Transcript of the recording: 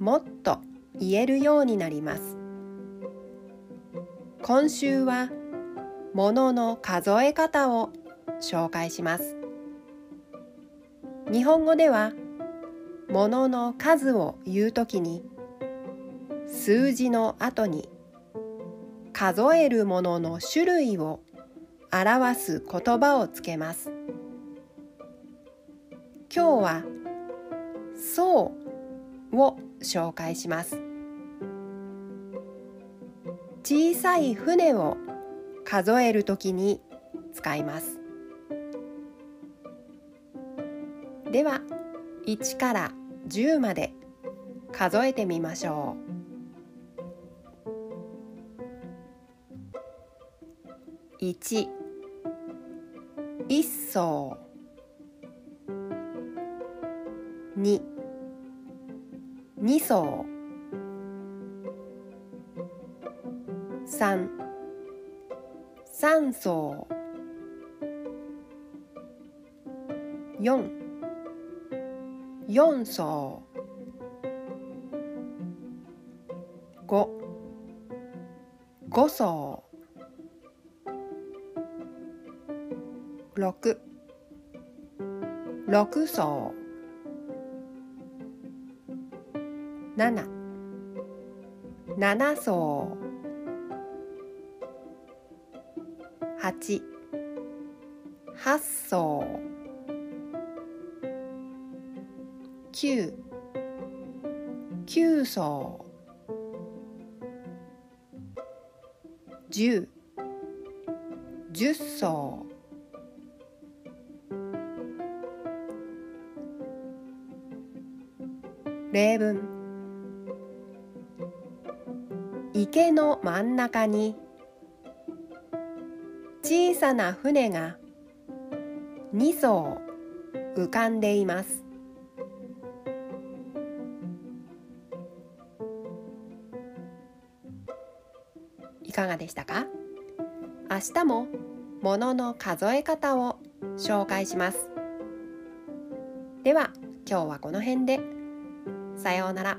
もっと言えるようになります。今週はものの数え方を紹介します。日本語ではものの数を言うときに数字の後に数えるものの種類を表す言葉をつけます。今日は「そう」を紹介します。小さい船を数えるときに使います。では1から10まで数えてみましょう。1一層。二二層。三。三層。四。四層。五。五層。六。六層。七。七層。八。八層。九。九層。十。十層。例文。池の真ん中に小さな船が2艘浮かんでいます。いかがでしたか？明日もものの数え方を紹介します。では今日はこの辺で。さようなら。